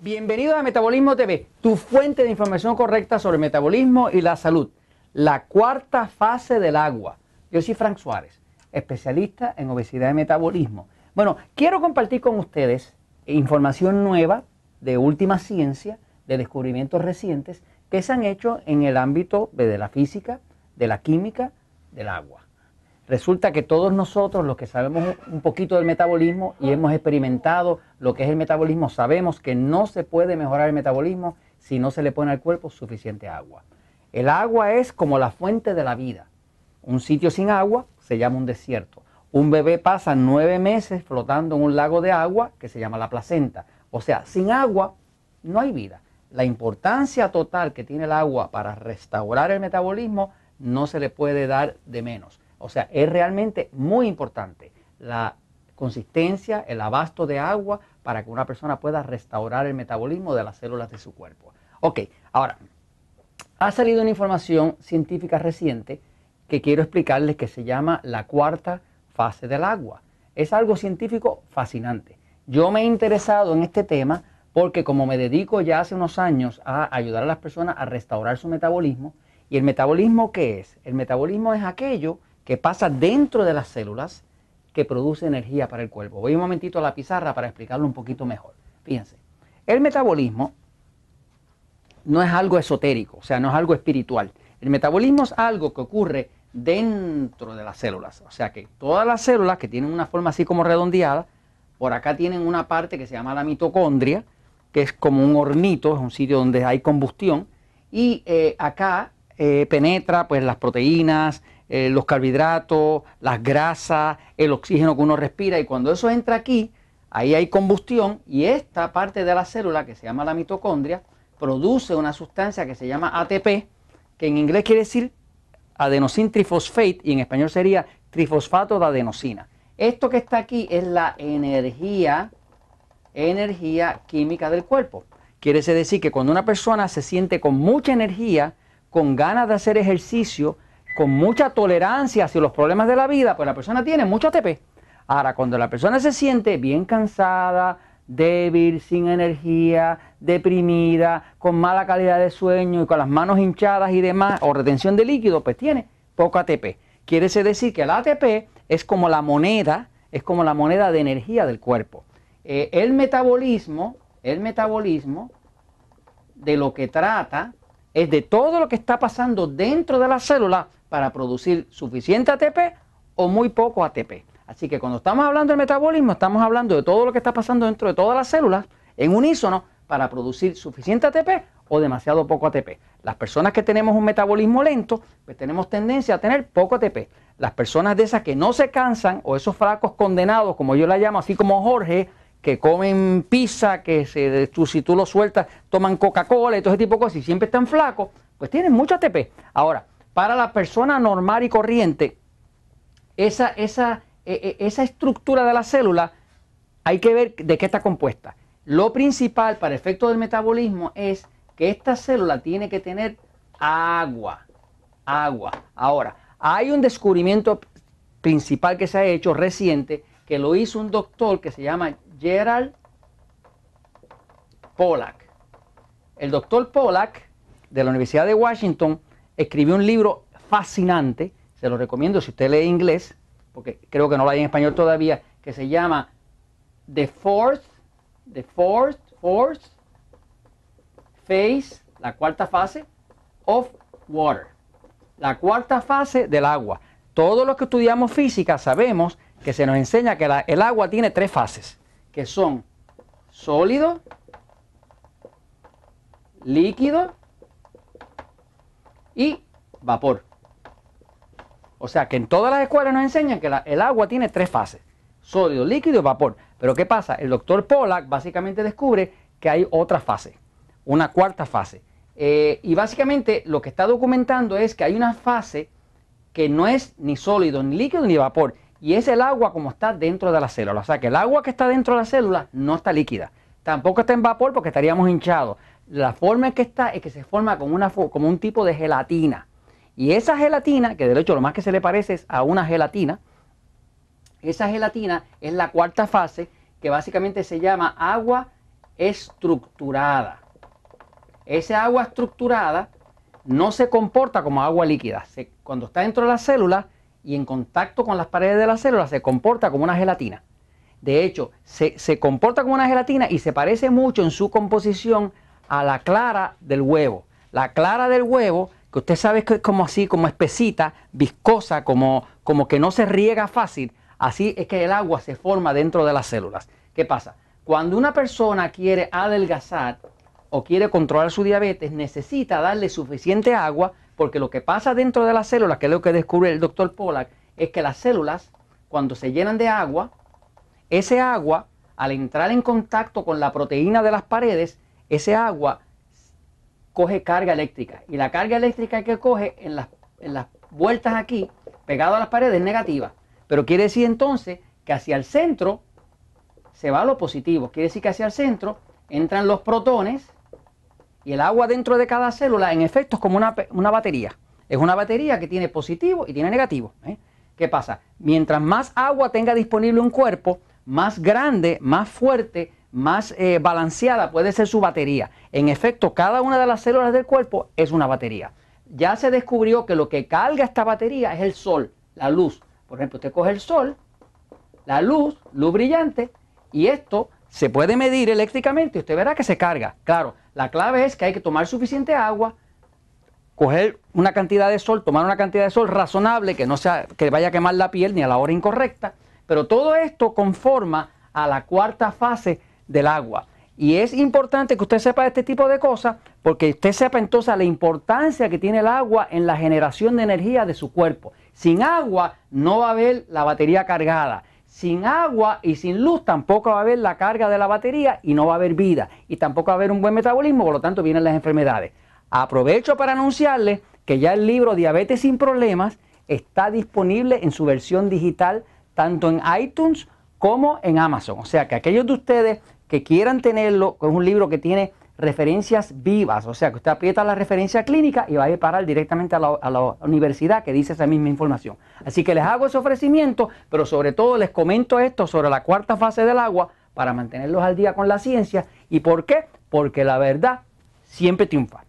Bienvenido a Metabolismo TV, tu fuente de información correcta sobre metabolismo y la salud. La cuarta fase del agua. Yo soy Frank Suárez, especialista en obesidad y metabolismo. Bueno, quiero compartir con ustedes información nueva de última ciencia, de descubrimientos recientes que se han hecho en el ámbito de la física, de la química, del agua. Resulta que todos nosotros, los que sabemos un poquito del metabolismo y hemos experimentado lo que es el metabolismo, sabemos que no se puede mejorar el metabolismo si no se le pone al cuerpo suficiente agua. El agua es como la fuente de la vida. Un sitio sin agua se llama un desierto. Un bebé pasa nueve meses flotando en un lago de agua que se llama la placenta. O sea, sin agua no hay vida. La importancia total que tiene el agua para restaurar el metabolismo no se le puede dar de menos. O sea, es realmente muy importante la consistencia, el abasto de agua para que una persona pueda restaurar el metabolismo de las células de su cuerpo. Ok, ahora, ha salido una información científica reciente que quiero explicarles que se llama la cuarta fase del agua. Es algo científico fascinante. Yo me he interesado en este tema porque como me dedico ya hace unos años a ayudar a las personas a restaurar su metabolismo, ¿y el metabolismo qué es? El metabolismo es aquello que pasa dentro de las células que produce energía para el cuerpo. Voy un momentito a la pizarra para explicarlo un poquito mejor. Fíjense, el metabolismo no es algo esotérico, o sea, no es algo espiritual. El metabolismo es algo que ocurre dentro de las células. O sea que todas las células que tienen una forma así como redondeada, por acá tienen una parte que se llama la mitocondria, que es como un hornito, es un sitio donde hay combustión, y eh, acá eh, penetra pues las proteínas, eh, los carbohidratos, las grasas, el oxígeno que uno respira y cuando eso entra aquí, ahí hay combustión y esta parte de la célula que se llama la mitocondria produce una sustancia que se llama ATP, que en inglés quiere decir adenosine trifosfate y en español sería trifosfato de adenosina. Esto que está aquí es la energía, energía química del cuerpo. Quiere decir que cuando una persona se siente con mucha energía, con ganas de hacer ejercicio, con mucha tolerancia hacia los problemas de la vida, pues la persona tiene mucho ATP. Ahora, cuando la persona se siente bien cansada, débil, sin energía, deprimida, con mala calidad de sueño y con las manos hinchadas y demás, o retención de líquido, pues tiene poco ATP. Quiere decir que el ATP es como la moneda, es como la moneda de energía del cuerpo. Eh, el metabolismo, el metabolismo de lo que trata es de todo lo que está pasando dentro de la célula para producir suficiente ATP o muy poco ATP. Así que cuando estamos hablando del metabolismo, estamos hablando de todo lo que está pasando dentro de todas las células en unísono para producir suficiente ATP o demasiado poco ATP. Las personas que tenemos un metabolismo lento, pues tenemos tendencia a tener poco ATP. Las personas de esas que no se cansan o esos flacos condenados, como yo la llamo, así como Jorge, que comen pizza, que se, tú, si tú lo sueltas, toman Coca-Cola y todo ese tipo de cosas y siempre están flacos, pues tienen mucho ATP. Ahora, para la persona normal y corriente, esa, esa, e, e, esa estructura de la célula hay que ver de qué está compuesta. Lo principal para efecto del metabolismo es que esta célula tiene que tener agua. Agua. Ahora, hay un descubrimiento principal que se ha hecho reciente que lo hizo un doctor que se llama Gerald Pollack. El doctor Pollack de la Universidad de Washington escribió un libro fascinante, se lo recomiendo si usted lee inglés, porque creo que no lo hay en español todavía, que se llama The Fourth, The Fourth, Fourth Phase, la cuarta fase of Water. La cuarta fase del agua. Todos los que estudiamos física sabemos que se nos enseña que el agua tiene tres fases, que son sólido, líquido y vapor. O sea que en todas las escuelas nos enseñan que el agua tiene tres fases, sólido, líquido y vapor. Pero ¿qué pasa? El doctor Pollack básicamente descubre que hay otra fase, una cuarta fase. Eh, y básicamente lo que está documentando es que hay una fase que no es ni sólido, ni líquido, ni vapor. Y es el agua como está dentro de la célula. O sea que el agua que está dentro de la célula no está líquida. Tampoco está en vapor porque estaríamos hinchados. La forma en que está es que se forma como, una, como un tipo de gelatina. Y esa gelatina, que de hecho lo más que se le parece es a una gelatina, esa gelatina es la cuarta fase que básicamente se llama agua estructurada. Esa agua estructurada no se comporta como agua líquida. cuando está dentro de la célula y en contacto con las paredes de la célula, se comporta como una gelatina. De hecho, se, se comporta como una gelatina y se parece mucho en su composición a la clara del huevo. La clara del huevo, que usted sabe que es como así, como espesita, viscosa, como, como que no se riega fácil, así es que el agua se forma dentro de las células. ¿Qué pasa? Cuando una persona quiere adelgazar o quiere controlar su diabetes, necesita darle suficiente agua, porque lo que pasa dentro de las células, que es lo que descubre el doctor Pollack, es que las células, cuando se llenan de agua, ese agua, al entrar en contacto con la proteína de las paredes, ese agua coge carga eléctrica. Y la carga eléctrica que coge en las, en las vueltas aquí, pegado a las paredes, es negativa. Pero quiere decir entonces que hacia el centro se va lo positivo. Quiere decir que hacia el centro entran los protones y el agua dentro de cada célula, en efecto, es como una, batería. Es una batería que tiene positivo y tiene negativo. ¿eh? ¿Qué pasa? Mientras más agua tenga disponible un cuerpo, más grande, más fuerte, más eh, balanceada puede ser su batería. En efecto, cada una de las células del cuerpo es una batería. Ya se descubrió que lo que carga esta batería es el sol, la luz. Por ejemplo, usted coge el sol, la luz, luz brillante, y esto se puede medir eléctricamente y usted verá que se carga. Claro, la clave es que hay que tomar suficiente agua, coger una cantidad de sol, tomar una cantidad de sol razonable, que no sea que vaya a quemar la piel ni a la hora incorrecta, pero todo esto conforma a la cuarta fase del agua. Y es importante que usted sepa este tipo de cosas porque usted sepa entonces la importancia que tiene el agua en la generación de energía de su cuerpo. Sin agua no va a haber la batería cargada. Sin agua y sin luz tampoco va a haber la carga de la batería y no va a haber vida. Y tampoco va a haber un buen metabolismo, por lo tanto vienen las enfermedades. Aprovecho para anunciarles que ya el libro Diabetes sin Problemas está disponible en su versión digital tanto en iTunes como en Amazon. O sea que aquellos de ustedes que quieran tenerlo, es un libro que tiene referencias vivas, o sea que usted aprieta la referencia clínica y va a ir parar directamente a la, universidad que dice esa misma información. Así que les hago ese ofrecimiento, pero sobre todo les comento esto sobre la cuarta fase del agua para mantenerlos al día con la ciencia. ¿Y por qué? Porque la verdad siempre triunfa.